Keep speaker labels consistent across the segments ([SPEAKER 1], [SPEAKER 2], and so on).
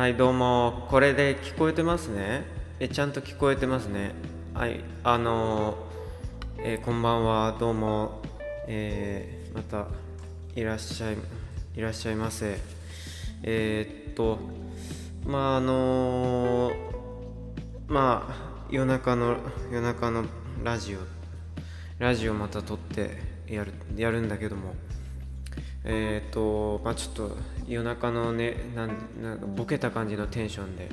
[SPEAKER 1] はいどうも。これで聞こえてますね。えちゃんと聞こえてますね。はいあのー、え、こんばんは。どうも。えー、またいらっしゃいいらっしゃいませ。え、っとまああのまあ夜中の夜中のラジオラジオまた撮ってやるやるんだけども。えっ、ー、とまあちょっと夜中のねなんなんかボケた感じのテンションで、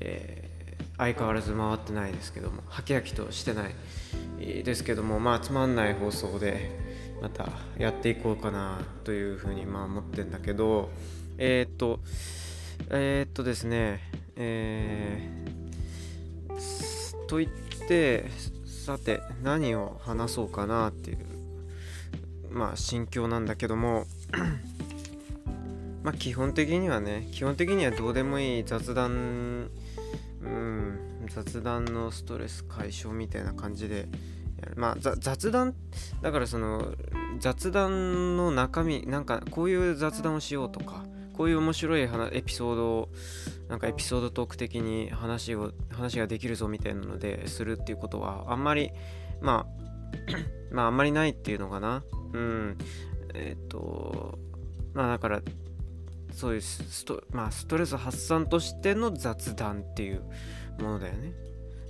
[SPEAKER 1] えー、相変わらず回ってないですけどもはきはきとしてないですけどもまあつまんない放送でまたやっていこうかなというふうにまあ思ってんだけどえっ、ー、とえっとですねえー、と言ってさて何を話そうかなっていうまあ心境なんだけども まあ基本的にはね基本的にはどうでもいい雑談うん雑談のストレス解消みたいな感じでまあ雑談？だからその雑談の中身なんかこういう雑談をしようとかこういう面白いエピソードをなんかエピソードトーク的に話を話ができるぞみたいなのでするっていうことはあんまりまあ まああんまりないっていうのかな。うん。えっ、とまあだからそういうスト,、まあ、ストレス発散としての雑談っていうものだよね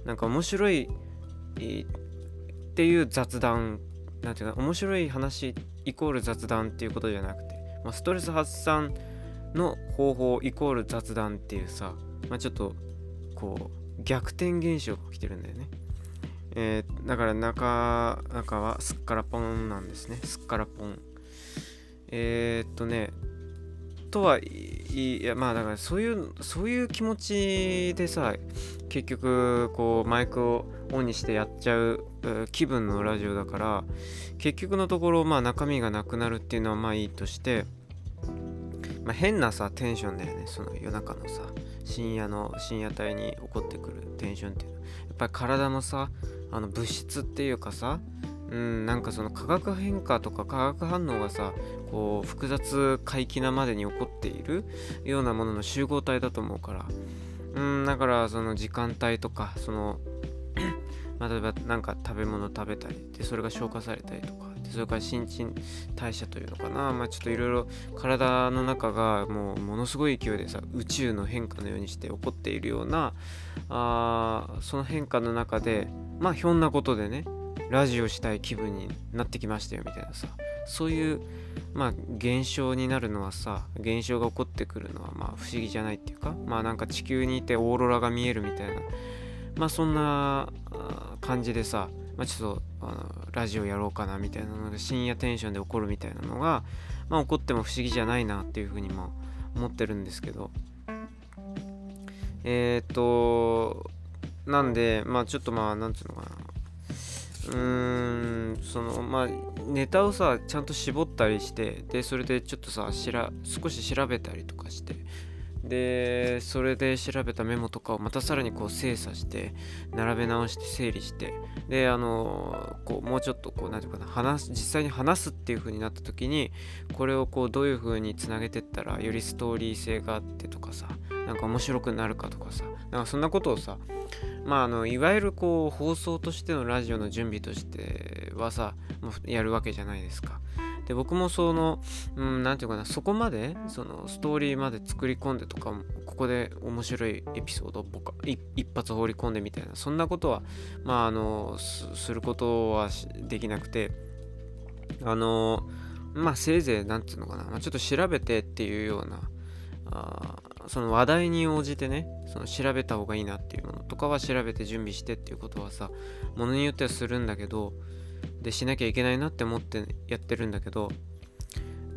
[SPEAKER 1] なんか面白いっていう雑談なんていうか面白い話イコール雑談っていうことじゃなくて、まあ、ストレス発散の方法イコール雑談っていうさ、まあ、ちょっとこう逆転現象が起きてるんだよね。えー、だから中中はすっからぽんなんですね。すっからぽん。えー、っとね、とはいやまあだからそういうそういう気持ちでさ結局こうマイクをオンにしてやっちゃう気分のラジオだから結局のところまあ中身がなくなるっていうのはまあいいとしてまあ、変なさテンションだよね。その夜中のさ深夜の深夜帯に起こってくるテンションっていうの。はやっぱり体のさあの物質っていうかさうんなんかその化学変化とか化学反応がさこう複雑回帰なまでに起こっているようなものの集合体だと思うから。うんだからその時間帯とかその まあ、例えば何か食べ物食べたりでそれが消化されたりとかでそれから新陳代謝というのかな、まあ、ちょっといろいろ体の中がもうものすごい勢いでさ宇宙の変化のようにして起こっているようなあその変化の中でまあひょんなことでねラジオしたい気分になってきましたよみたいなさ。そういうまあ現象になるのはさ現象が起こってくるのはまあ不思議じゃないっていうかまあなんか地球にいてオーロラが見えるみたいなまあそんな感じでさ、まあ、ちょっとあのラジオやろうかなみたいなので深夜テンションで起こるみたいなのが、まあ、起こっても不思議じゃないなっていうふうにも思ってるんですけど。えっ、となんでまあちょっとまあなんていうのかな。うーんそのまあネタをさちゃんと絞ったりしてでそれでちょっとさしら少し調べたりとかしてでそれで調べたメモとかをまたさらにこう精査して並べ直して整理してであのこうもうちょっとこう何て言うかな話す実際に話すっていう風になった時にこれをこうどういう風につなげてったらよりストーリー性があってとかさなんか面白くなるかとかさなんかそんなことをさまああのいわゆるこう放送としてのラジオの準備としてはさやるわけじゃないですか。で僕もそのうん何て言うかなそこまでそのストーリーまで作り込んでとかここで面白いエピソードを僕一発放り込んでみたいなそんなことはまああのすることはできなくてあのまあせいぜい何て言うのかな、まあ、ちょっと調べてっていうようなあその話題に応じてねその調べた方がいいなっていうものとかは調べて準備してっていうことはさものによってはするんだけどでしなきゃいけないなって思ってやってるんだけど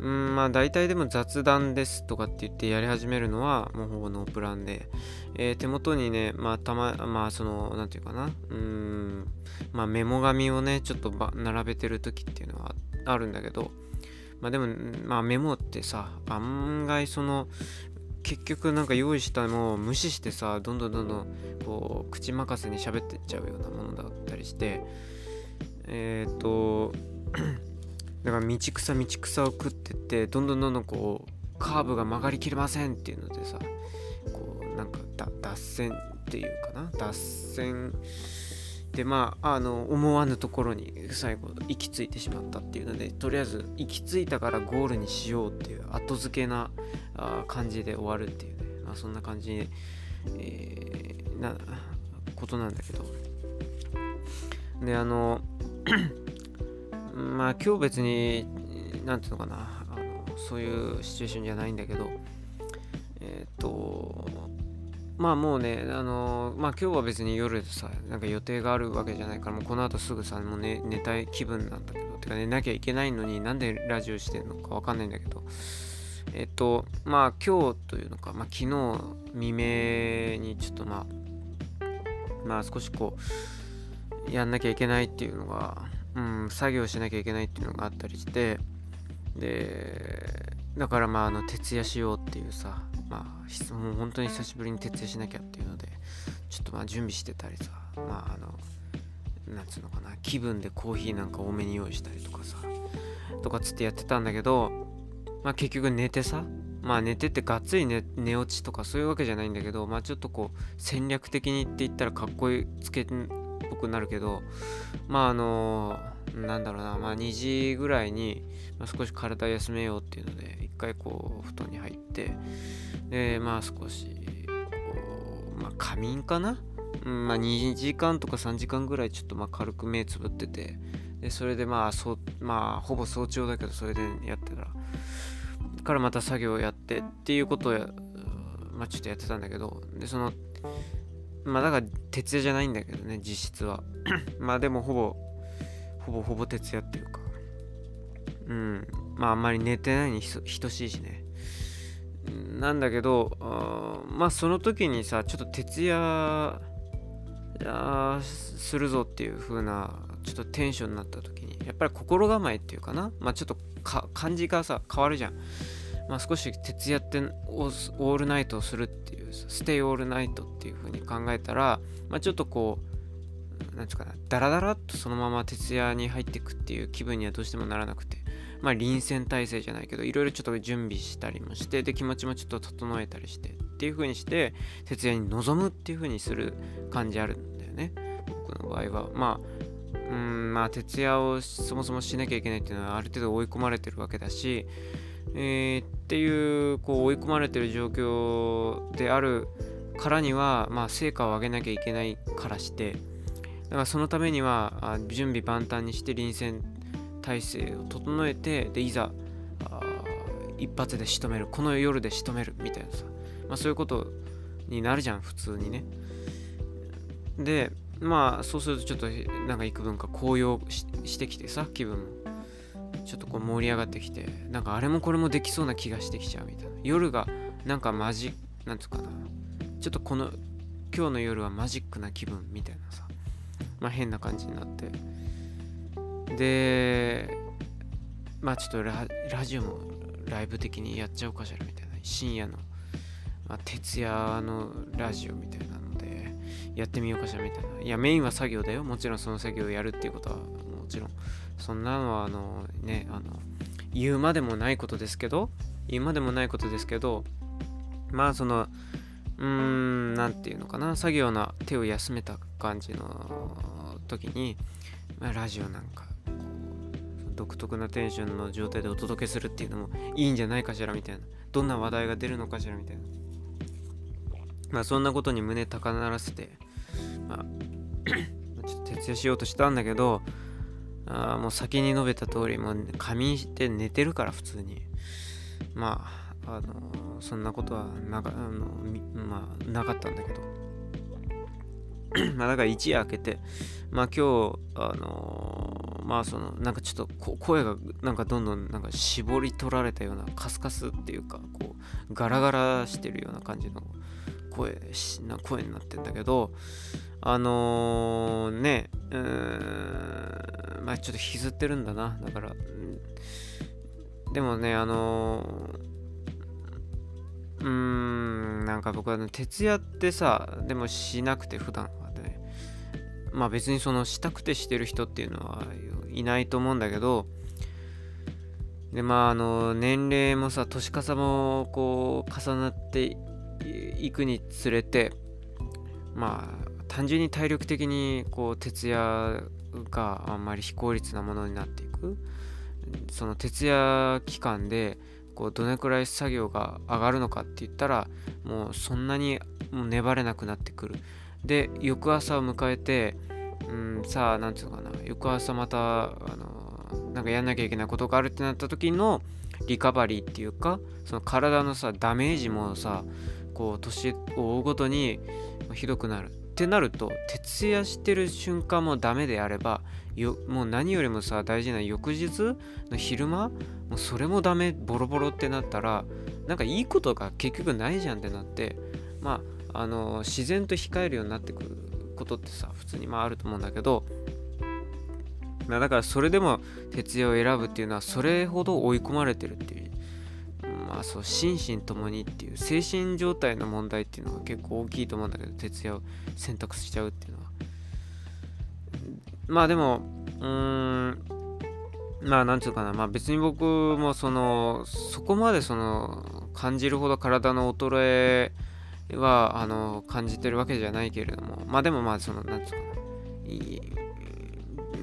[SPEAKER 1] うんまあ大体でも雑談ですとかって言ってやり始めるのはもうほぼノープランで、えー、手元にねまあたままあその何て言うかなうんまあメモ紙をねちょっと並べてる時っていうのはあるんだけどまあでもまあメモってさ案外その結局なんか用意したのを無視してさどんどんどんどんこう口任せに喋ってっちゃうようなものだったりしてえっ、ー、とだから道草道草を食ってってどんどんどんどんこうカーブが曲がりきれませんっていうのでさこうなんか脱線っていうかな脱線でまああの思わぬところに最後行き着いてしまったっていうのでとりあえず行き着いたからゴールにしようっていう後付けなあ感じで終わるっていうね、まあ、そんな感じ、えー、なことなんだけど。であの まあ今日別に何ていうのかな。あのそういうシチュエーションじゃないんだけどえっ、ー、とまあもうね、あのー、まあ今日は別に夜でさ、なんか予定があるわけじゃないから、もうこの後すぐさ、もう寝寝たい気分なんだけど、てか寝なきゃいけないのになんでラジオしてんのかわかんないんだけど、えっと、まあ今日というのか、まあ昨日未明にちょっとまあ、まあ少しこう、やんなきゃいけないっていうのが、うん、作業しなきゃいけないっていうのがあったりして、で、だからまああの徹夜しようっていうさ、まあ、もう本当に久しぶりに徹夜しなきゃっていうので、ちょっとまあ準備してたりさ、まああの、なんつうのかな、気分でコーヒーなんか多めに用意したりとかさ、とかつってやってたんだけど、まあ結局寝てさ、まあ寝てってがっつり寝寝落ちとかそういうわけじゃないんだけど、まあちょっとこう戦略的にって言ったらかっこいいつけっぽくなるけど、まああのなんだろうな、まあ2時ぐらいに、少し体休めようっていうので、一回こう布団に入って、で、まあ少し、こう、まあ仮眠かな？うん、まあ2時間とか3時間ぐらいちょっとまあ軽く目つぶってて、で、それでまあ、そ、まあ、ほぼ早朝だけど、それでやってたら、からまた作業をやってっていうことをまあちょっとやってたんだけど、で、その、まあだから徹夜じゃないんだけどね、実質は。まあでもほぼ、ほぼほぼ徹夜っていうか、うん、まああんまり寝てないに等しいしね。なんだけど、あまあその時にさ、ちょっと徹夜するぞっていう風な、ちょっとテンションになった時に、やっぱり心構えっていうかな、まあちょっと感じがさ、変わるじゃん。まあ少し徹夜ってオールナイトをするっていう、ステイオールナイトっていう風に考えたら、まあちょっとこう、なんつうかな、ダラダラっとそのまま徹夜に入っていくっていう気分にはどうしてもならなくて、まあ、臨戦態勢じゃないけど、いろいろちょっと準備したりもして、で、気持ちもちょっと整えたりして、っていう風にして、徹夜に臨むっていう風にする感じあるんだよね。僕の場合は。まあ、うん、まあ、徹夜をそもそもしなきゃいけないっていうのは、ある程度追い込まれてるわけだし、えー、っていう、こう、追い込まれてる状況であるからには、まあ、成果を上げなきゃいけないからして、だからそのためには準備万端にして臨戦体制を整えてでいざ一発で仕留めるこの夜で仕留めるみたいなさ、まあ、そういうことになるじゃん普通にね。でまあそうするとちょっとなんか幾分か高揚してきてさ気分も。ちょっとこう盛り上がってきてなんかあれもこれもできそうな気がしてきちゃうみたいな。夜がなんかマジなんつうかな。ちょっとこの今日の夜はマジックな気分みたいなさ。まあ変な感じになって。でまあちょっとラジオもライブ的にやっちゃおうかしらみたいな。深夜の、まあ、徹夜のラジオみたいなのでやってみようかしらみたいな。いやメインは作業だよ。もちろんその作業をやるっていうことはもちろん。そんなのはあのねあの言うまでもないことですけど言うまでもないことですけどまあそのうーん何て言うのかな。作業の手を休めた感じの時に、まあ、ラジオなんか独特なテンションの状態でお届けするっていうのもいいんじゃないかしらみたいな。どんな話題が出るのかしらみたいな。まあそんなことに胸高鳴らせてまあちょっと徹夜しようとしたんだけどあもう先に述べた通りもう仮眠して寝てるから普通に。まああの、そんなことはなかあのまあなかったんだけど。まあだから一夜明けてまあ今日あのーまあそのなんかちょっとこ声がなんかどんどんなんか絞り取られたようなカスカスっていうかこうガラガラしてるような感じの声な声になってんだけどあのー、ねうーんまあちょっと引きずってるんだなだからでもねあのー、うーんなんか僕は、ね、徹夜ってさでもしなくて普段。まあ別にそのしたくてしてる人っていうのはいないと思うんだけどでまああの年齢もさ年かさもこう重なって行くにつれてまあ単純に体力的にこう徹夜があんまり非効率なものになっていくその徹夜期間でこうどれくらい作業が上がるのかって言ったらもうそんなにもう粘れなくなってくるで翌朝を迎えてうんさあ何て言うのかな。翌朝またあのなんかやんなきゃいけないことがあるってなった時のリカバリーっていうかその体のさダメージもさこう年を追うごとにひどくなるってなると徹夜してる瞬間もダメであればよもう何よりもさ大事な翌日の昼間もうそれもダメボロボロってなったらなんかいいことが結局ないじゃんってなってまああの自然と控えるようになってくることってさ普通にまああると思うんだけどだからそれでも徹夜を選ぶっていうのはそれほど追い込まれてるっていうまあそう心身ともにっていう精神状態の問題っていうのが結構大きいと思うんだけど徹夜を選択しちゃうっていうのは。まあでもうーんまあなんつうかなまあ別に僕もそのそこまでその感じるほど体の衰えはあの感じてるわけじゃないけれども。まあでもまあそのなんつうかな。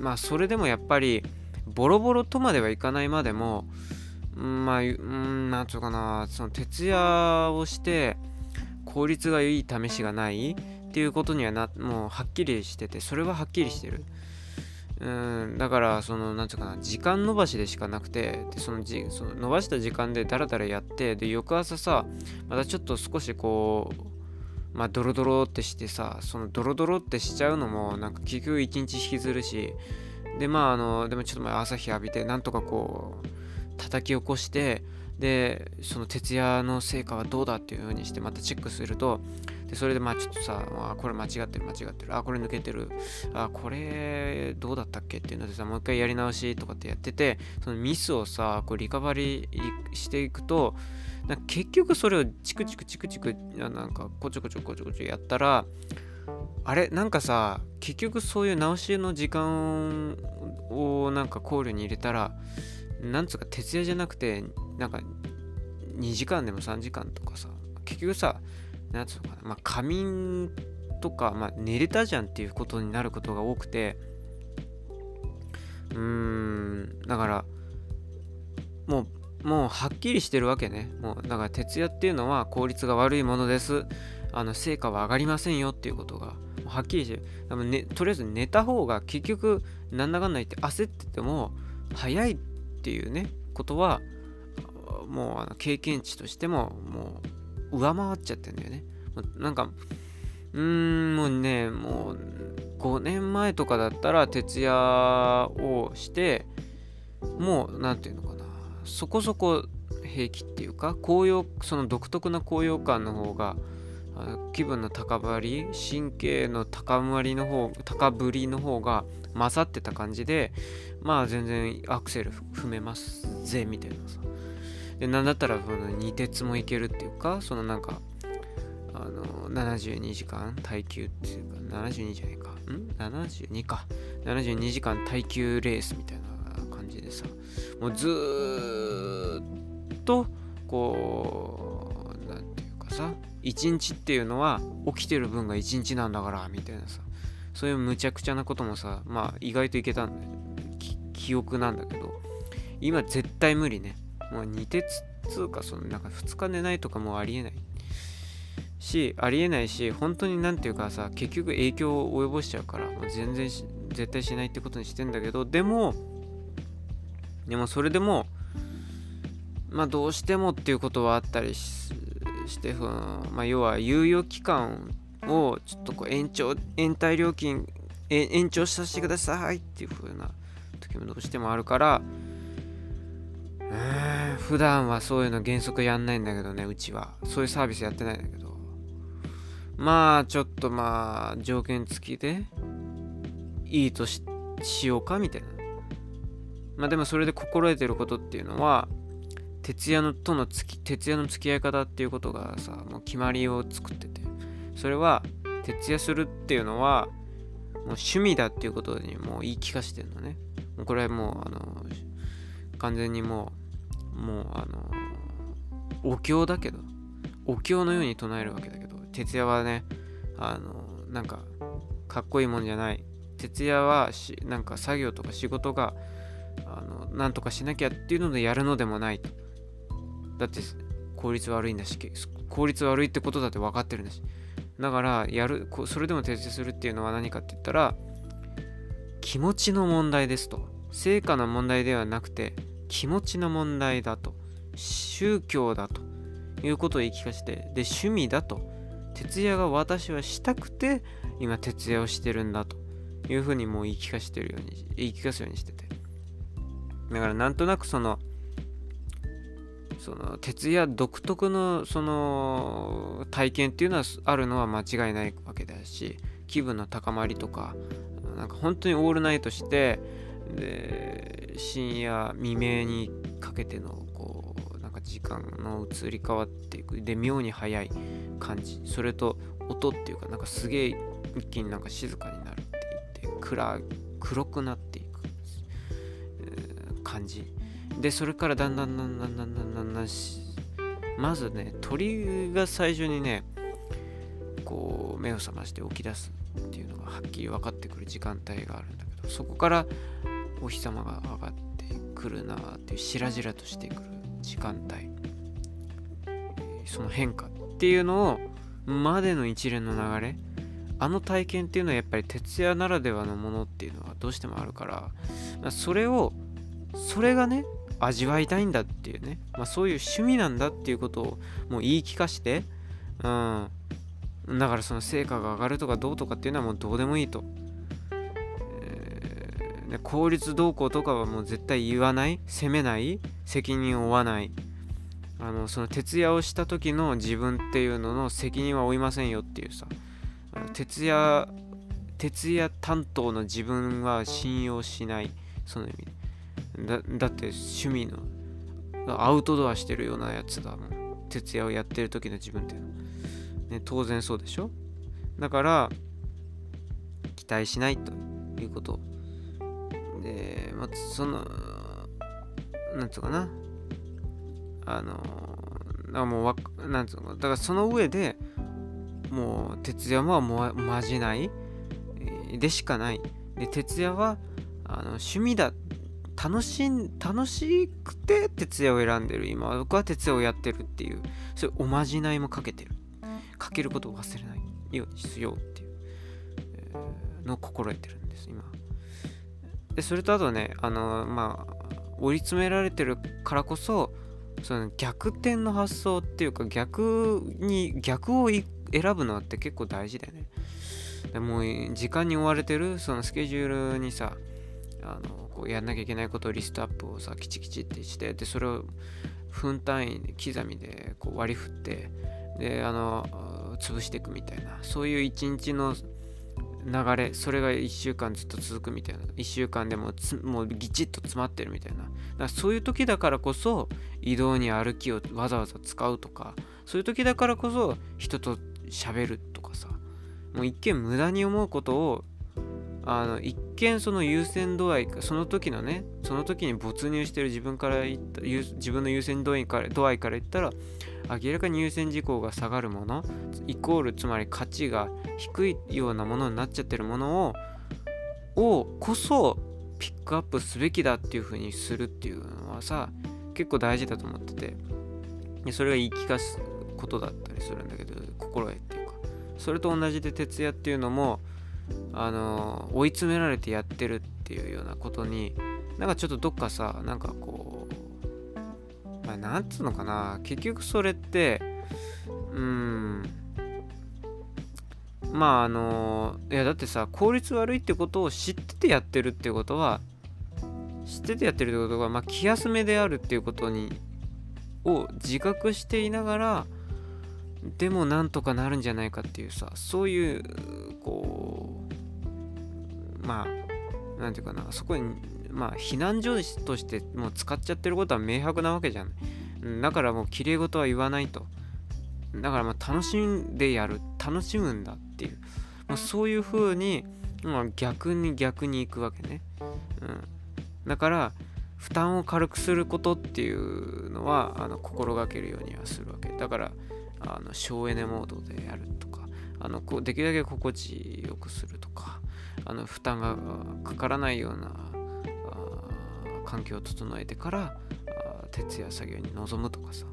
[SPEAKER 1] まあそれでもやっぱりボロボロとまではいかないまでもまあ、うん、なんつうかな、その徹夜をして効率がいい試しがないっていうことにはな、もうはっきりしてて、それははっきりしてる。うん、だから、その、なんつうかな、時間延ばしでしかなくて、でそのじその伸ばした時間でダラダラやって、で、翌朝さ、またちょっと少しこう、まあ、ドロドロってしてさ、そのドロドロってしちゃうのも、なんか結局一日引きずるし、で、まあ、あの、でもちょっと朝日浴びて、なんとかこう、叩き起こしてでその徹夜の成果はどうだっていう風にしてまたチェックするとでそれでまあちょっとさあこれ間違ってる間違ってる。あこれ抜けてる。あこれどうだったっけっていうのでさもう一回やり直しとかってやっててそのミスをさこうリカバリーしていくとな結局それをチクチクチクチクなんかこちょこちょこちょこちょやったらあれなんかさ結局そういう直しの時間をなんか考慮に入れたらなんつうか徹夜じゃなくてなんか2時間でも3時間とかさ結局さなんつうのかな。まあ仮眠とか、まあ、寝れたじゃんっていうことになることが多くて。うーんだからもうもうはっきりしてるわけね。もうだから徹夜っていうのは効率が悪いものです。あの成果は上がりませんよっていうことがはっきりしてる、ね、とりあえず寝た方が結局なんだかんだ言って焦ってても早いっていうねことはもうあの経験値としてももう上回っちゃってんだよね。なんかうーんもうねもう5年前とかだったら徹夜をしてもう何て言うのかな。そこそこ平気っていうか高揚その独特な高揚感の方が気分の高まり神経の高まりの方高ぶりの方が勝ってた感じでまあ全然アクセル踏めますぜみたいなさ。でなんだったらその二鉄もいけるっていうかそのなんかあの72時間耐久っていうか72じゃないか。ん？72か。72時間耐久レースみたいな感じでさもうずっとこうなんていうかさ1日っていうのは起きてる分が1日なんだからみたいなさそういうむちゃくちゃなこともさまあ意外といけたんだよ。記憶なんだけど今絶対無理ね。もう二鉄つうかそのなんか2日寝ないとかもありえないしありえないし本当になんていうかさ結局影響を及ぼしちゃうからもう全然絶対しないってことにしてんだけどでもでもそれでもまあどうしてもっていうことはあったりしして、まあ、要は猶予期間をちょっとこう延長延滞料金延長させてくださいっていう風な時もどうしてもあるからうん普段はそういうの原則やんないんだけどねうちは。そういうサービスやってないんだけど。まあちょっとまあ条件付きでいいとしようかみたいな。まあでもそれで心得てることっていうのは徹夜のとのつき徹夜の付き合い方っていうことがさもう決まりを作ってて。それは徹夜するっていうのはもう趣味だっていうことにもう言い聞かせてるのね。これはもうあの完全にもうもうあのお経だけどお経のように唱えるわけだけど徹夜はねあのなんかかっこいいもんじゃない。徹夜はしなんか作業とか仕事があのなんとかしなきゃっていうのでやるのでもないと。だって効率悪いんだし効率悪いってことだって分かってるんだし。だからやるそれでも徹底するっていうのは何かって言ったら気持ちの問題ですと。成果の問題ではなくて気持ちの問題だと。宗教だということを言い聞かせてで趣味だと。徹夜が私はしたくて今徹夜をしてるんだというふうにもう言い聞かせてるように言い聞かすようにしてて。だからなんとなくそのその徹夜独特のその体験っていうのはあるのは間違いないわけだし気分の高まりとかなんか本当にオールナイトしてで深夜未明にかけてのこうなんか時間の移り変わっていく。で妙に速い感じ。それと音っていうかなんかすげえ一気になんか静かになるって言って暗黒くなっていく、えー、感じ。でそれからだんだんだんだんだんだんだんだんまずね鳥が最初にねこう目を覚まして起き出すっていうのがはっきり分かってくる時間帯があるんだけどそこからお日様が上がってくるなっていうしらじらとしてくる時間帯その変化っていうのをまでの一連の流れあの体験っていうのはやっぱり徹夜ならではのものっていうのはどうしてもあるからそれをそれがね味わいたいんだっていうね、まあ、そういう趣味なんだっていうことをもう言い聞かして、うん、だからその成果が上がるとかどうとかっていうのはもうどうでもいいと。えー、効率どうこうとかはもう絶対言わない、責めない、責任を負わない？あのその徹夜をした時の自分っていうのの責任は負いませんよっていうさ。徹夜徹夜担当の自分は信用しない。その意味。だだって趣味のアウトドアしてるようなやつだもん。徹夜をやってる時の自分っていうの。ね、当然そうでしょ？だから期待しないということ。で、まあ、そのなんつうかな。あのだからもうわなんつうのだからその上でもう徹夜はもまじない。でしかない。で徹夜はあの趣味だ楽しん楽しくて徹夜を選んでる。今僕は徹夜をやってるっていう。そういうおまじないもかけてる。かけることを忘れないようにしようっていう、のを心得てるんです今。でそれとあとねあのまあ追い詰められてるからこそその逆転の発想っていうか逆に逆を選ぶのって結構大事だよね。でもう時間に追われてるそのスケジュールにさあのこうやんなきゃいけないことをリストアップをさきちきちってしてでそれを分単位で刻みでこう割り振ってであの潰していくみたいなそういう一日の流れそれが1週間ずっと続くみたいな。1週間でももうぎちっと詰まってるみたいな。だからそういう時だからこそ移動に歩きをわざわざ使うとかそういう時だからこそ人と喋るとかさ。もう一見無駄に思うことをあの一見その優先度合いその時のねその時に没入してる自分から言った自分の優先度合いから度合いから言ったら明らかに優先事項が下がるものイコールつまり価値が低いようなものになっちゃってるものををこそピックアップすべきだっていう風にするっていうのはさ結構大事だと思ってて。でそれが言い聞かすことだったりするんだけど心得っていうか。それと同じで徹夜っていうのもあの追い詰められてやってるっていうようなことになんかちょっとどっかさなんかこうまあ、なんつうのかな。結局それってうん。まああのいやだってさ効率悪いってことを知っててやってるってことは知っててやってるってことが、まあ、気休めであるっていうことにを自覚していながらでもなんとかなるんじゃないかっていうさそういうこうまあなんていうかなそこにまあ避難所としてもう使っちゃってることは明白なわけじゃん。だからもう綺麗事は言わないと。だからまあ楽しんでやる。楽しむんだっていう、まあ、そういう風に、まあ、逆に逆に行くわけね、うん、だから負担を軽くすることっていうのはあの心がけるようにはするわけ。だからあの省エネモードでやるとか。あのこうできるだけ心地よくするとか。あの負担がかからないような環境を整えてから徹夜作業に臨むとかさ。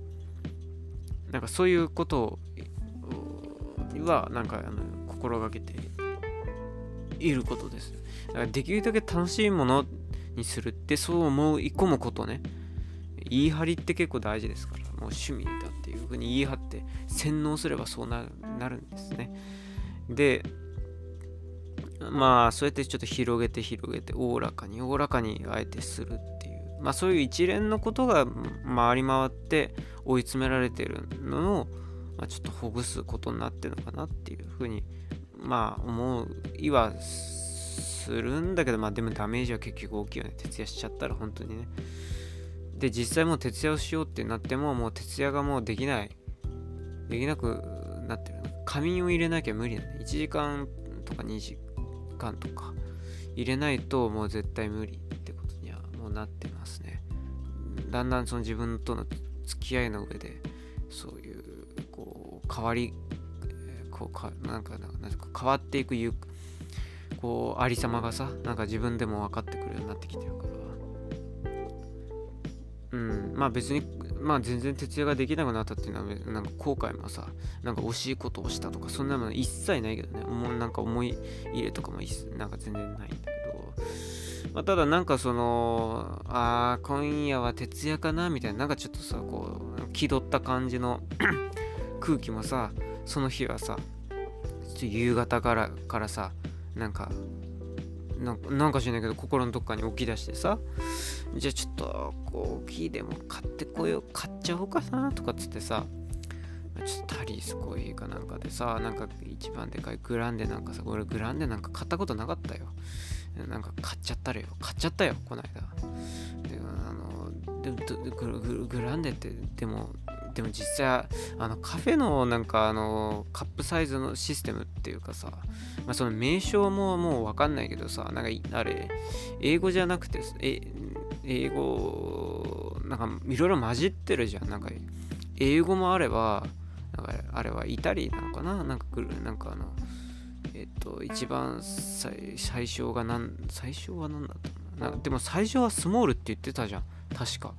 [SPEAKER 1] なんかそういうことはなんかあの心がけていることです。だからできるだけ楽しいものにするってそう思い込むことね。言い張りって結構大事ですからもう趣味だっていうふうに言い張って洗脳すればそうなるんですね。でまあそうやってちょっと広げて広げておおらかにおおらかにあえてするっていうまあそういう一連のことが回り回って追い詰められてるのを、まあ、ちょっとほぐすことになってるのかなっていうふうにまあ思いはするんだけどまあでもダメージは結局大きいよね徹夜しちゃったら本当にねで実際もう徹夜をしようってなってももう徹夜がもうできない。できなくなってる仮眠を入れなきゃ無理だね1時間とか2時間とか入れないともう絶対無理ってことにはもうなってますね。だんだんその自分との付き合いの上でそういうこう変わりこうかなんかなんか変わっていくこうありさまがさなんか自分でも分かってくるようになってきてるから。うんまあ別にまあ全然徹夜ができなくなったっていうのはなんか後悔もさなんか惜しいことをしたとかそんなもの一切ないけどね。もうなんか思い入れとかもなんか全然ないんだけど、まあ、ただなんかそのああ今夜は徹夜かなみたいななんかちょっとさこう気取った感じの空気もさその日はさ夕方からからさなんかなんか知らないけど心のどっかに起き出してさじゃあちょっとコーヒーでも買ってこよう買っちゃおうかなとかっつってさちょっとタリースコーヒーかなんかでさなんか一番でかいグランデなんかさ俺グランデなんか買ったことなかったよ。なんか買っちゃったらよ。買っちゃったよこの間。であのでグランデってでもでも実際あのカフェのなんかあのカップサイズのシステムっていうかさ、まあ、その名称ももうわかんないけどさなんかあれ英語じゃなくてえ英語なんかいろいろ混じってるじゃん。なんか英語もあればなんかあれはイタリーなのかな？なんか来るなんかあのえっと一番最最初が何最初は何だったのでも最初はスモールって言ってたじゃん。確か。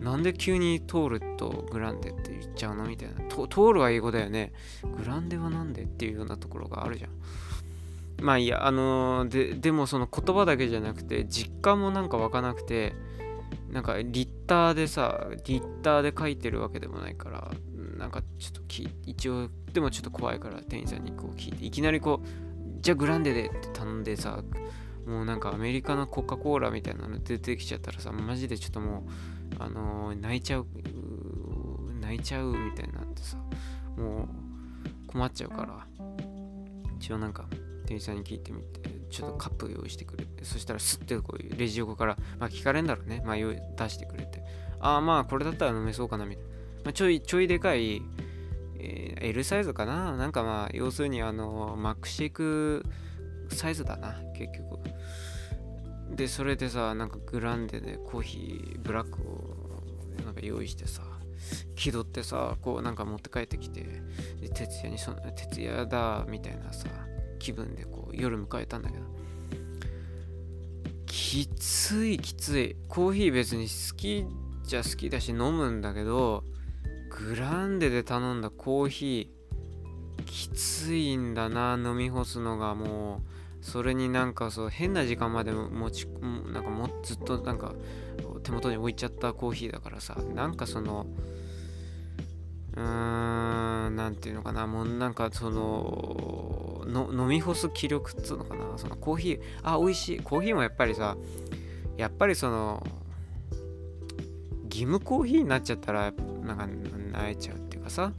[SPEAKER 1] なんで急にトールとグランデって言っちゃうの？みたいなト。トールは英語だよね。グランデはなんでっていうようなところがあるじゃん。まあいいや、あのー、で、でもその言葉だけじゃなくて、実感もなんか湧かなくて、なんかリッターでさ、リッターで書いてるわけでもないから、なんかちょっとき一応、でもちょっと怖いから店員さんにこう聞いて、いきなりこう、じゃあグランデでって頼んでさ、もうなんかアメリカのコカ・コーラみたいなの出てきちゃったらさ、マジでちょっともう、あのー、泣いちゃう、泣いちゃうみたいになってさ、もう困っちゃうから、一応なんか店員さんに聞いてみて、ちょっとカップ用意してくれて、そしたらスッてこういうレジ横から、まあ聞かれんだろうね、まあ出してくれて、ああまあこれだったら飲めそうかなみたいな。まあ、ちょいちょいでかい、えー、L サイズかな？なんかまあ要するにあのマックシェイクサイズだな結局でそれでさなんかグランデでコーヒーブラックをなんか用意してさ気取ってさこうなんか持って帰ってきてで徹夜にそ徹夜だみたいなさ気分でこう夜迎えたんだけどきついきつい。コーヒー別に好きじゃ好きだし飲むんだけどグランデで頼んだコーヒーきついんだな飲み干すのがもう。それになんかそう変な時間まで持ちなんかもずっとなんか手元に置いちゃったコーヒーだからさなんかそのうーんなんていうのかなもうなんかそのの飲み干す気力っつうのかなそのコーヒーあ美味しい。コーヒーもやっぱりさやっぱりその義務コーヒーになっちゃったらなんか泣いちゃうっていうかさ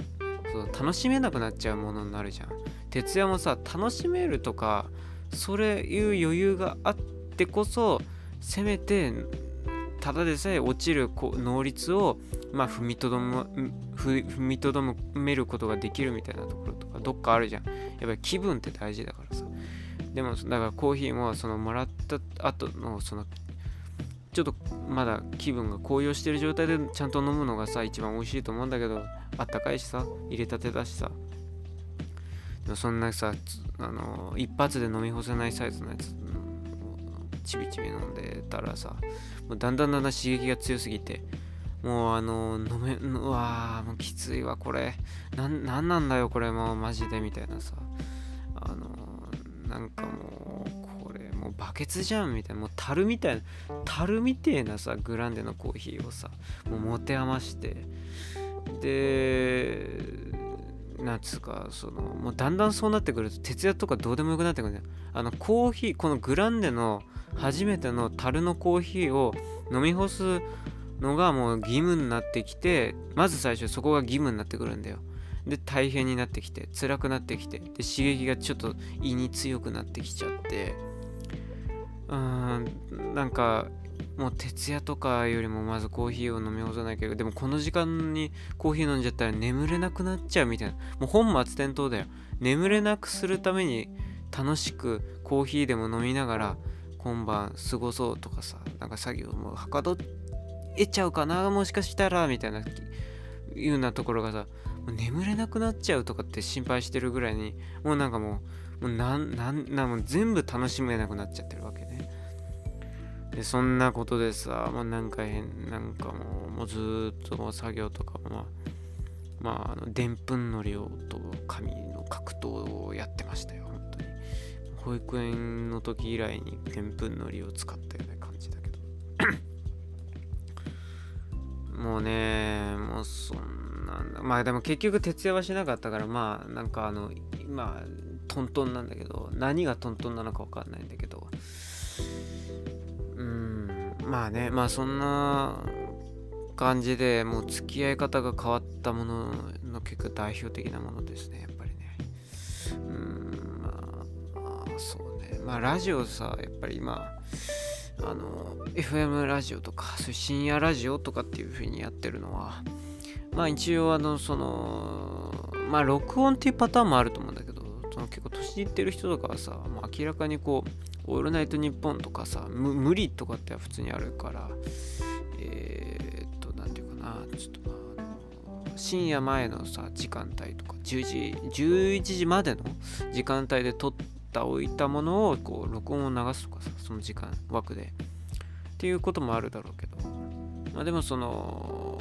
[SPEAKER 1] そう楽しめなくなっちゃうものになるじゃん。徹夜もさ楽しめるとかそれいう余裕があってこそせめてただでさえ落ちる能率を、まあ、踏みとどむ踏みとどめることができるみたいなところとかどっかあるじゃん。やっぱり気分って大事だからさ。でもだからコーヒーもそのもらった後のそのちょっとまだ気分が高揚してる状態でちゃんと飲むのがさ一番美味しいと思うんだけどあったかいしさ入れたてだしさそんなさあの一発で飲み干せないサイズのやつちびちび飲んでたらさもうだんだんだんだん刺激が強すぎてもうあの飲めうわーもうきついわこれ。なんなんだよこれもうマジでみたいなさ。あのなんかもうこれもうバケツじゃんみたいな。もう樽みたいな樽みてえなさグランデのコーヒーをさもう持て余して。でなんつうかそのもうだんだんそうなってくると徹夜とかどうでもよくなってくるんだよあのコーヒーこのグランデの初めての樽のコーヒーを飲み干すのがもう義務になってきてまず最初そこが義務になってくるんだよ。で大変になってきて辛くなってきてで刺激がちょっと胃に強くなってきちゃって。うーんなんかもう徹夜とかよりもまずコーヒーを飲み干さなきゃでもこの時間にコーヒー飲んじゃったら眠れなくなっちゃうみたいな。もう本末転倒だよ眠れなくするために楽しくコーヒーでも飲みながら今晩過ごそうとかさなんか作業もはかどっちゃうかな？もしかしたらみたいな。いうようなところがさ眠れなくなっちゃうとかって心配してるぐらいにもうなんかもうもうなんなんなんもう全部楽しめなくなっちゃってるわけ。でそんなことでさもうなんか変なんかもうもうずっと作業とかもまあまあ、あのでんぷんの量と紙の格闘をやってましたよ本当に。保育園の時以来にでんぷんのりを使ったような感じだけど。もうねもうそんなんだ。まあでも結局徹夜はしなかったからまあなんかあのまあトントンなんだけど何がトントンなのか分かんないんだけど。まあねまあそんな感じでもう付き合い方が変わったものの結構代表的なものですねやっぱりね。うんまあそうね。まあラジオさやっぱり今あの FM ラジオとかそういう深夜ラジオとかっていう風にやってるのはまあ一応あのそのまあ録音っていうパターンもあると思うんだけどその結構年いってる人とかはさ、まあ、明らかにこう「オールナイトニッポン」とかさ無理とかって普通にあるからえー、っと何て言うかなちょっとあの深夜前のさ時間帯とか10時11時までの時間帯で撮っておいたものをこう録音を流すとかさその時間枠で。っていうこともあるだろうけど。まあでもその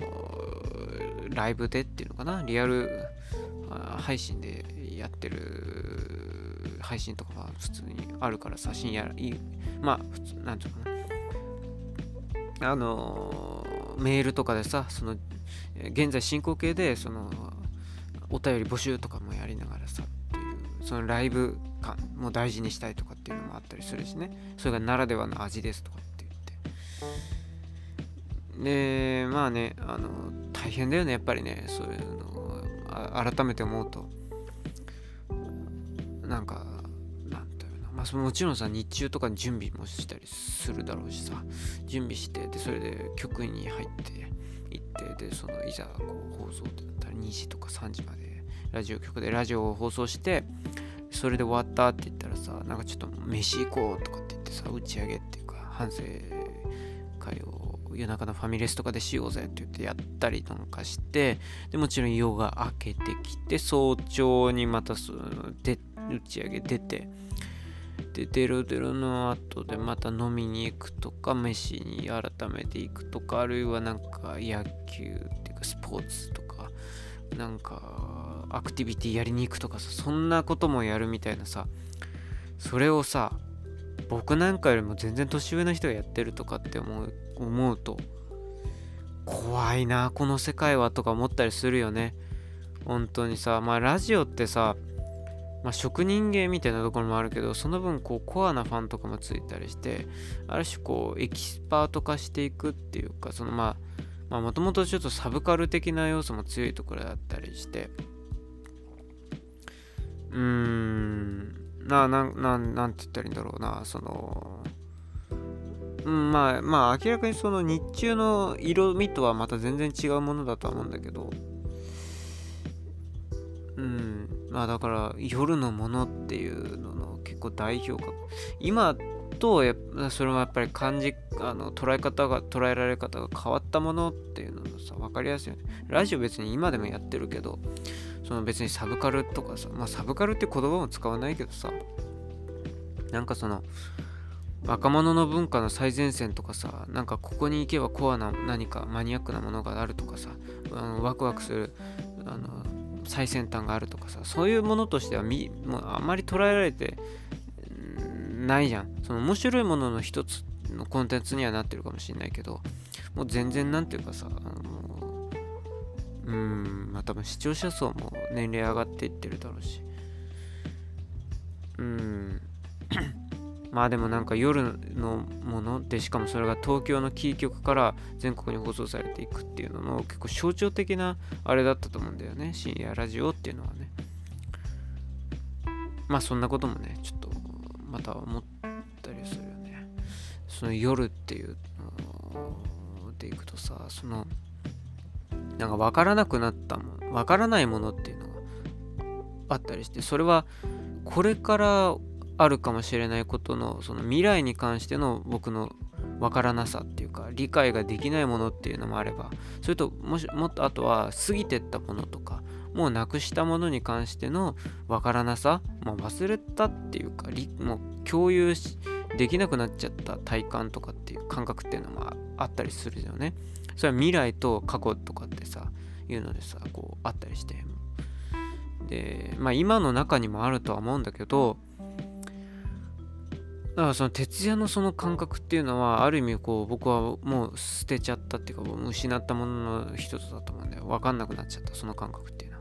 [SPEAKER 1] ライブでっていうのかなリアル配信でやってる配信とかは普通にあるからさ深夜いいまあ普通なんていうかなあのメールとかでさその現在進行形でそのお便り募集とかもやりながらさっていうそのライブ感も大事にしたいとかっていうのもあったりするしね。それがならではの味ですとかって言って。でまあねあの大変だよねやっぱりね。そういうのを改めて思うと。なんかまあもちろんさ日中とかに準備もしたりするだろうしさ準備してでそれで局に入って行ってでそのいざこう放送ってなったら2時とか3時までラジオ局でラジオを放送してそれで終わったって言ったらさなんかちょっと飯行こうとかって言ってさ打ち上げっていうか反省会を夜中のファミレスとかでしようぜって言ってやったりなんかしてでもちろん夜が明けてきて早朝にまたそので打ち上げ出てでデロデロの後でまた飲みに行くとか飯に改めて行くとかあるいはなんか野球っていうかスポーツとかなんかアクティビティやりに行くとかさそんなこともやるみたいなさそれをさ僕なんかよりも全然年上の人がやってるとかって思う思うと怖いなこの世界はとか思ったりするよね。本当にさまあラジオってさまあ、職人芸みたいなところもあるけどその分こうコアなファンとかもついたりしてある種こうエキスパート化していくっていうかそのまあもともとちょっとサブカル的な要素も強いところだったりしてうーんななななんて言ったらいいんだろうなそのうんまあまあ明らかにその日中の色味とはまた全然違うものだとは思うんだけどまあだから夜のものっていうのの結構代表格。今とやそれはやっぱり感じあの捉え方が捉えられ方が変わったものっていうのがさ分かりやすいよね。ラジオ別に今でもやってるけどその別にサブカルとかさまあサブカルって言葉も使わないけどさなんかその若者の文化の最前線とかさなんかここに行けばコアな何かマニアックなものがあるとかさあのワクワクするあの最先端があるとかさそういうものとしてはみもうあまり捉えられてないじゃん。その面白いものの一つのコンテンツにはなってるかもしれないけどもう全然なんていうかさあのうんまあ多分視聴者層も年齢上がっていってるだろうし。うん。まあでもなんか夜のものでしかもそれが東京のキー局から全国に放送されていくっていうのの結構象徴的なあれだったと思うんだよね。深夜ラジオっていうのはね。まあそんなこともねちょっとまた思ったりするよね。その夜っていうのでいくとさそのなんか分からなくなったもの分からないものっていうのがあったりしてそれはこれからあるかもしれないことのその未来に関しての僕の分からなさっていうか理解ができないものっていうのもあればそれともしもっとあとは過ぎてったものとかもうなくしたものに関しての分からなさ、まあ、忘れたっていうかもう共有できなくなっちゃった体感とかっていう感覚っていうのもあったりするよねそれは未来と過去とかってさいうのでさこうあったりして。でまあ今の中にもあるとは思うんだけどだからその徹夜のその感覚っていうのはある意味こう僕はもう捨てちゃったっていうかう失ったものの一つだと思うんだよ。分かんなくなっちゃったその感覚っていうの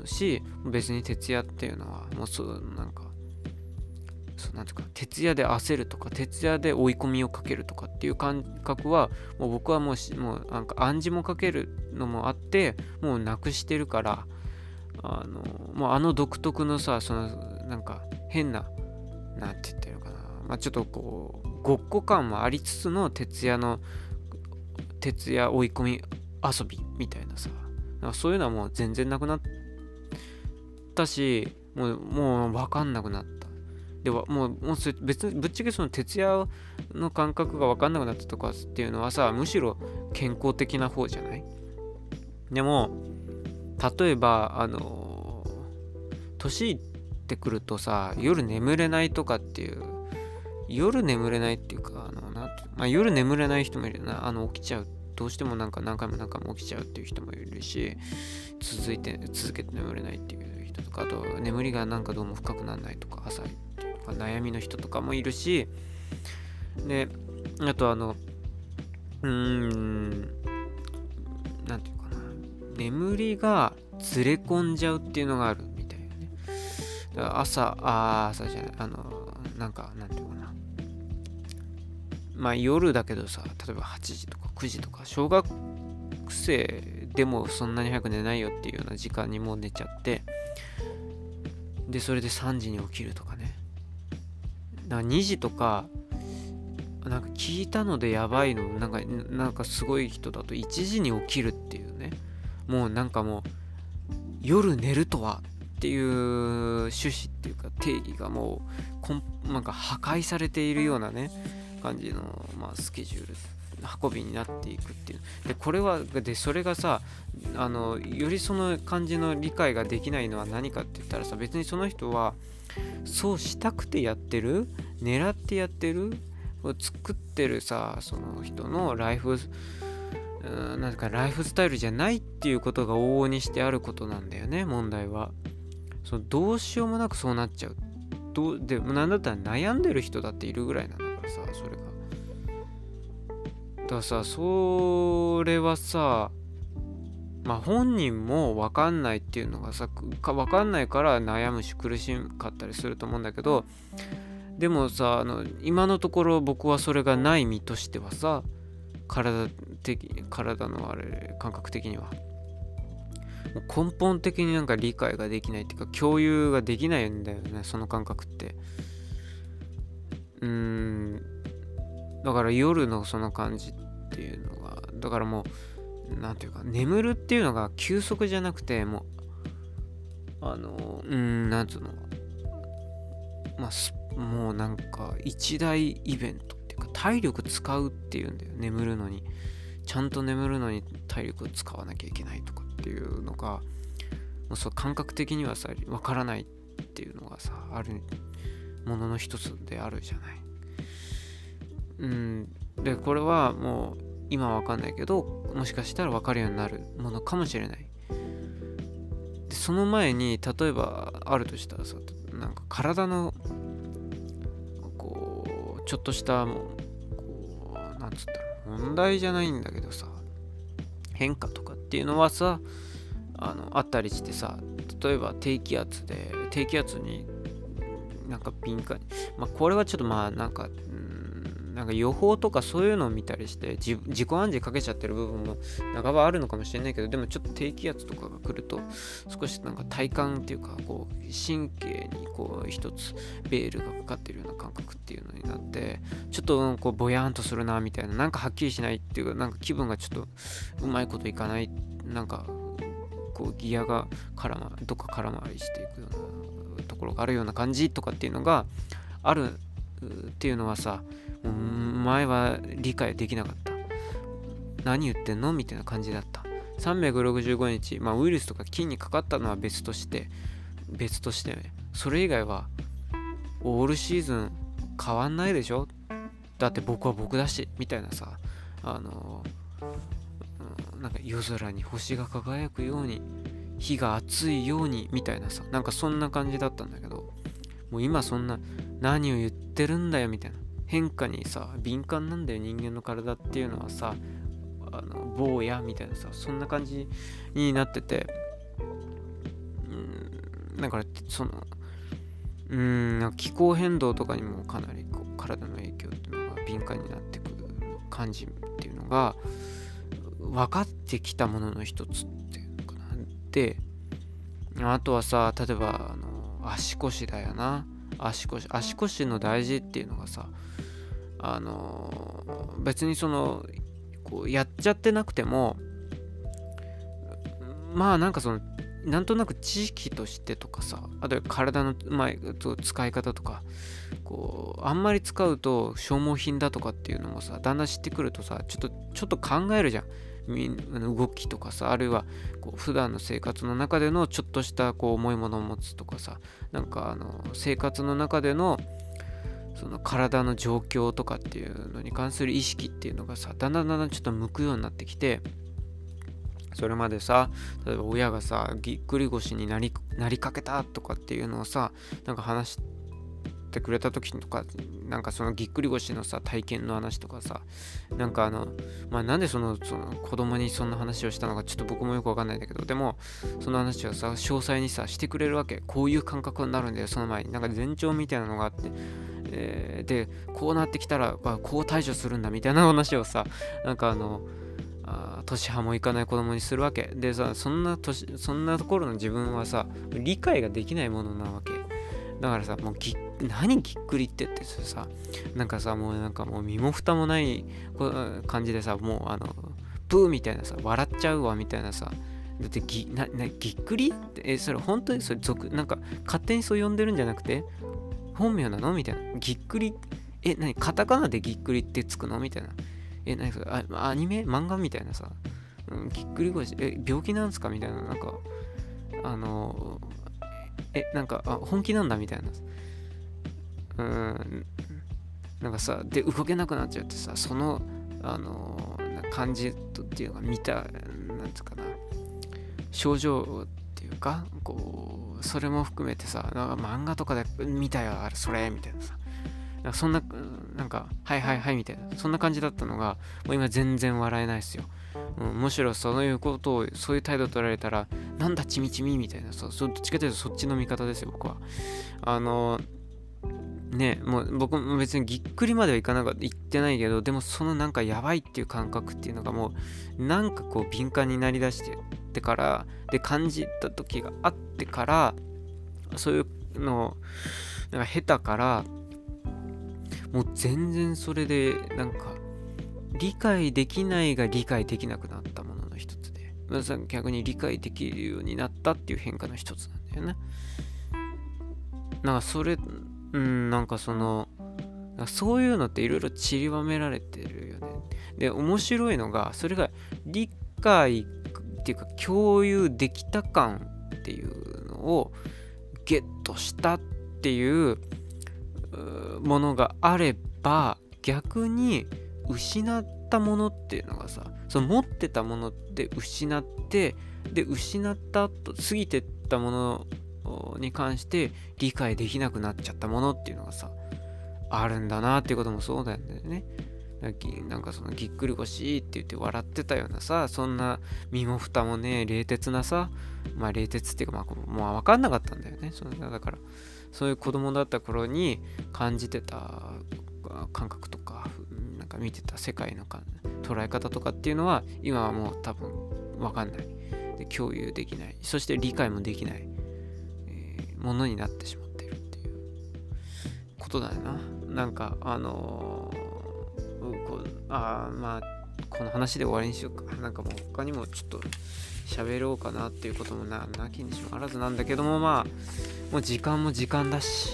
[SPEAKER 1] は。し別に徹夜っていうのはもうそうなんかそうなんていうか徹夜で焦るとか徹夜で追い込みをかけるとかっていう感覚はもう僕はもうもうなんか暗示もかけるのもあってもうなくしてるからあのもうあの独特のさそのなんか変ななんて言ったらいいのかな。まあ、ちょっとこうごっこ感もありつつの徹夜の徹夜追い込み遊びみたいなさ。なそういうのはもう全然なくなったしもうもう分かんなくなった。ではもうもう別にぶっちゃけその徹夜の感覚が分かんなくなったとかっていうのはさむしろ健康的な方じゃない？でも例えばあの年いってくるとさ夜眠れないとかっていう夜眠れないっていうか、あの、なまあ、夜眠れない人もいるな。あの、起きちゃう。どうしてもなんか何回も何回も起きちゃうっていう人もいるし、続いて、続けて眠れないっていう人とか、あと、眠りがなんかどうも深くならないとか、浅いっていうか、悩みの人とかもいるし、で、あとあの、うーん、なんていうかな。眠りがずれ込んじゃうっていうのがあるみたいなね。だから朝、あ朝じゃない、あの、なんか、なんていうかな。まあ夜だけどさ、例えば8時とか9時とか、小学生でもそんなに早く寝ないよっていうような時間にもう寝ちゃって、で、それで3時に起きるとかね。だから2時とか、なんか聞いたのでやばいの、なんか、なんかすごい人だと1時に起きるっていうね。もうなんかもう、夜寝るとはっていう趣旨っていうか定義がもうなんか破壊されているようなね感じの、まあ、スケジュール運びになっていくっていう。でこれはでそれがさあのよりその感じの理解ができないのは何かって言ったらさ別にその人はそうしたくてやってる狙ってやってる作ってるさその人のライフなんかライフスタイルじゃないっていうことが往々にしてあることなんだよね問題は。そのどうしようもなくそうなっちゃう。どうでもなんだったら悩んでる人だっているぐらいなんださそれがだからさそれはさまあ本人も分かんないっていうのがさか分かんないから悩むし苦しかったりすると思うんだけどでもさあの今のところ僕はそれがない身としてはさ体的体のあれ感覚的には根本的になんか理解ができないっていうか共有ができないんだよねその感覚って。うーん。だから夜のその感じっていうのがだからもう何て言うか眠るっていうのが休息じゃなくてもうあのうんなんつうの
[SPEAKER 2] まあ、もうなんか一大イベントっていうか体力使うっていうんだよ眠るのに。ちゃんと眠るのに体力使わなきゃいけないとかっていうのがもうそう感覚的にはさ分からないっていうのがさあるものの一つであるじゃない。うん。でこれはもう今は分かんないけどもしかしたら分かるようになるものかもしれない。でその前に例えばあるとしたらさなんか体のこうちょっとしたこうなんつったら問題じゃないんだけどさ変化とかっていうのはさあのあったりしてさ例えば低気圧で低気圧になんか敏感まあこれはちょっとまあなんかなんか予報とかそういうのを見たりして自己暗示かけちゃってる部分も半ばあるのかもしれないけどでもちょっと低気圧とかが来ると少しなんか体感っていうかこう神経にこう一つベールがかかってるような感覚っていうのになってちょっとこうぼやんとするなみたいななんかはっきりしないっていうかなんか気分がちょっとうまいこといかないなんかこうギアが空まどっか空回りしていくようなところがあるような感じとかっていうのがあるっていうのはさ前は理解できなかった。何言ってんの？みたいな感じだった。365日、まあ、ウイルスとか菌にかかったのは別として、別として、ねそれ以外は、オールシーズン変わんないでしょ？だって僕は僕だし、みたいなさ、あの、なんか夜空に星が輝くように、日が暑いように、みたいなさ、なんかそんな感じだったんだけど、もう今そんな、何を言ってるんだよ、みたいな。変化にさ敏感なんだよ人間の体っていうのはさあの坊やみたいなさそんな感じになってて。うんだからそのうん気候変動とかにもかなりこう体の影響っていうのが敏感になってくる感じっていうのが分かってきたものの一つっていうのかな。であとはさ例えばあの足腰だよな。足腰足腰の大事っていうのがさあの別にそのこうやっちゃってなくてもまあなんかそのなんとなく知識としてとかさあとは体の、まあ、使い方とかこうあんまり使うと消耗品だとかっていうのもさだんだん知ってくるとさちょっとちょっと考えるじゃん。動きとかさあるいはこう普段の生活の中でのちょっとしたこう重いものを持つとかさなんかあの生活の中でのその体の状況とかっていうのに関する意識っていうのがさだんだんだんだんちょっと向くようになってきてそれまでさ例えば親がさぎっくり腰になりなりかけたとかっていうのをさなんか話してくれた時とかなんかそのぎっくり腰のさ体験の話とかさなんかあのまあなんでそのその子供にそんな話をしたのかちょっと僕もよくわかんないんだけどでもその話をさ詳細にさしてくれるわけ。こういう感覚になるんだよその前に。なんか前兆みたいなのがあってえー、でこうなってきたら、こう対処するんだみたいな話をさなんかあのあ年派もいかない子供にするわけ。でさそんな年そんなところの自分はさ理解ができないものなわけ。だからさもうぎ何ぎっくりってってさなんかさもうなんかもう身も蓋もない感じでさもうあのプーみたいなさ笑っちゃうわみたいなさだってぎななぎっくり？ってえそれ本当にそれ俗なんか勝手にそう呼んでるんじゃなくて本名なの？みたいな。ぎっくり、え、何？カタカナでぎっくりってつくの？みたいな。え、何それ？アニメ？漫画みたいなさ。うん、ぎっくり腰、え、病気なんすか？みたいな。なんか、あの、え、なんか、あ、本気なんだみたいな。うん、なんかさ、で、動けなくなっちゃってさ、その、あの、感じっていうか、見た、なんつうかな、症状いうか、こう、それも含めてさ、なんか漫画とかで見たよ、あれ、それ、みたいなさ。なんかそんな、なんか、はいはいはいみたいな、そんな感じだったのが、もう今全然笑えないですよ。うん、むしろそういうことを、そういう態度取られたら、なんだちみちみみたいな、そうどっちかというとそっちの見方ですよ、僕は。あの、ね、もう僕も別にぎっくりまではいかなかった、言ってないけど、でもそのなんかやばいっていう感覚っていうのがもう、なんかこう敏感になりだしてってから、で感じた時があってから、そういうのなんか下手から、もう全然それでなんか理解できないが理解できなくなったものの一つで、逆に理解できるようになったっていう変化の一つなんだよね。なんかそれうんなんかそのそういうのっていろいろ散りばめられてるよね。で面白いのがそれが理解っていうか共有できた感っていうのをゲットしたっていうものがあれば逆に失ったものっていうのがさその持ってたものって失ってで失った後過ぎてったものに関して理解できなくなっちゃったものっていうのがさあるんだなっていうこともそうだよね。なんかそのぎっくり腰って言って笑ってたようなさそんな身も蓋もね冷徹なさまあ冷徹っていうかまあもう分かんなかったんだよね。そだからそういう子供だった頃に感じてた感覚とかなんか見てた世界の捉え方とかっていうのは今はもう多分分かんない。で共有できない。そして理解もできない、ものになってしまっているっていうことだよな。なんかあのー、こうあまあこの話で終わりにしようか。なんかもう他にもちょっと喋ろうかなっていうこともななきにしもあらずなんだけどもまあもう時間も時間だし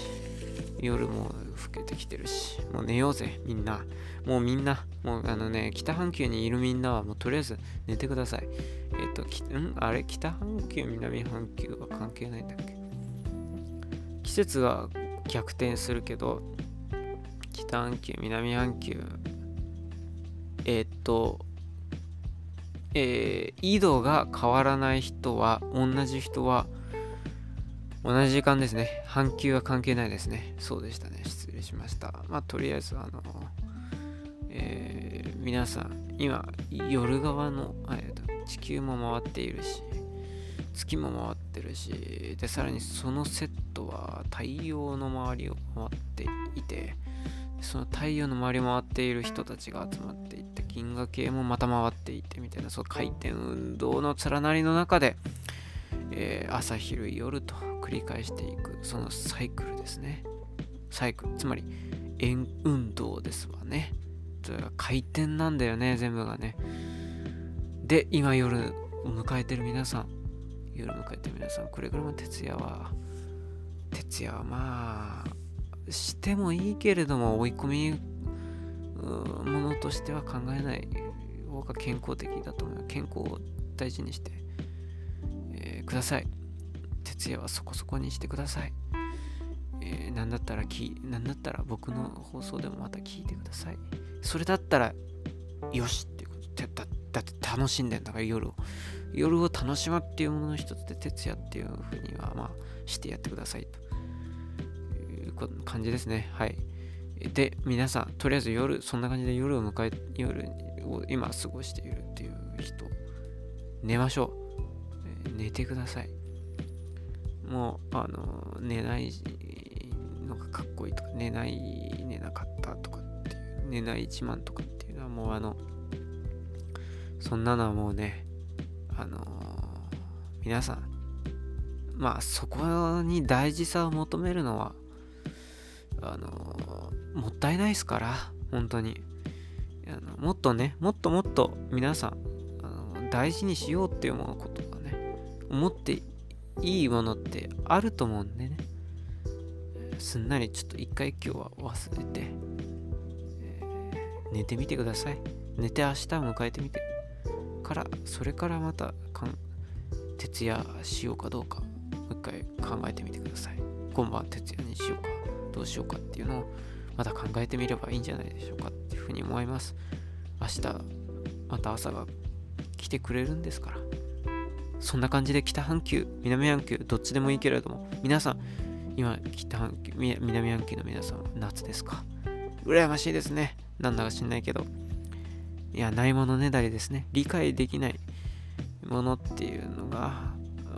[SPEAKER 2] 夜も更けてきてるしもう寝ようぜみんな。もうみんなもうあのね北半球にいるみんなはもうとりあえず寝てください。えっ、ー、とん？あれ？北半球南半球は関係ないんだっけ？季節が逆転するけど北半球南半球えっ、とえー、緯度が変わらない人は、同じ人は、同じ時間ですね。半球は関係ないですね。そうでしたね。失礼しました。まあ、とりあえず、あの、えー、皆さん、今、夜側の、えー、地球も回っているし、月も回ってるし、で、さらにそのセットは太陽の周りを回っていて、その太陽の周りを回っている人たちが集まっていって銀河系もまた回っていてみたいなその回転運動の連なりの中で、えー、朝昼夜と繰り返していくそのサイクルですね。サイクルつまり円運動ですわね。回転なんだよね全部がね。で今夜を迎えてる皆さん夜迎えて皆さんくれぐれも徹夜は徹夜はまあしてもいいけれども追い込みものとしては考えない方が健康的だと思う。健康を大事にして、えー、ください。徹夜はそこそこにしてください、えー、だったらきなんだったら僕の放送でもまた聞いてください。それだったらよしっていうこと。だだって楽しんでんだから夜を。夜を楽しむっていうものの一つで徹夜っていうふうにはまあしてやってくださいという感じですね。はい。で、皆さん、とりあえず夜、そんな感じで夜を迎え、夜を今過ごしているっていう人、寝ましょう。寝てください。もう、あの、寝ないのがかっこいいとか、寝ない、寝なかったとかっていう、寝ない1万とかっていうのはもうあの、そんなのはもうね、あの皆さん、まあそこに大事さを求めるのはあのもったいないですから本当に。あのもっとねもっともっと皆さんあの大事にしようって思うことがね思っていいものってあると思うんでね。すんなりちょっと一回今日は忘れて、えー、寝てみてください。寝て明日迎えてみてからそれからまたかん徹夜しようかどうかもう一回考えてみてください今晩徹夜にしようかどうしようかっていうのをまた考えてみればいいんじゃないでしょうかっていうふうに思います。明日また朝が来てくれるんですから。そんな感じで北半球、南半球、どっちでもいいけれども、皆さん、今、北半球、南半球の皆さんは夏ですか？羨ましいですね。なんだか知んないけど。いや、ないものねだりですね。理解できないものっていうのが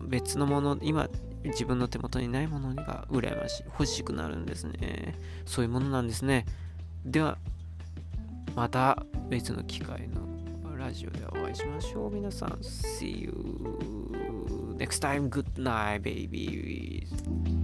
[SPEAKER 2] 別のもの、今自分の手元にないものが羨ましい、欲しくなるんですね。そういうものなんですね。では、また別の機会のラジオでお会いしましょう。皆さん、See you next time. Good night, baby.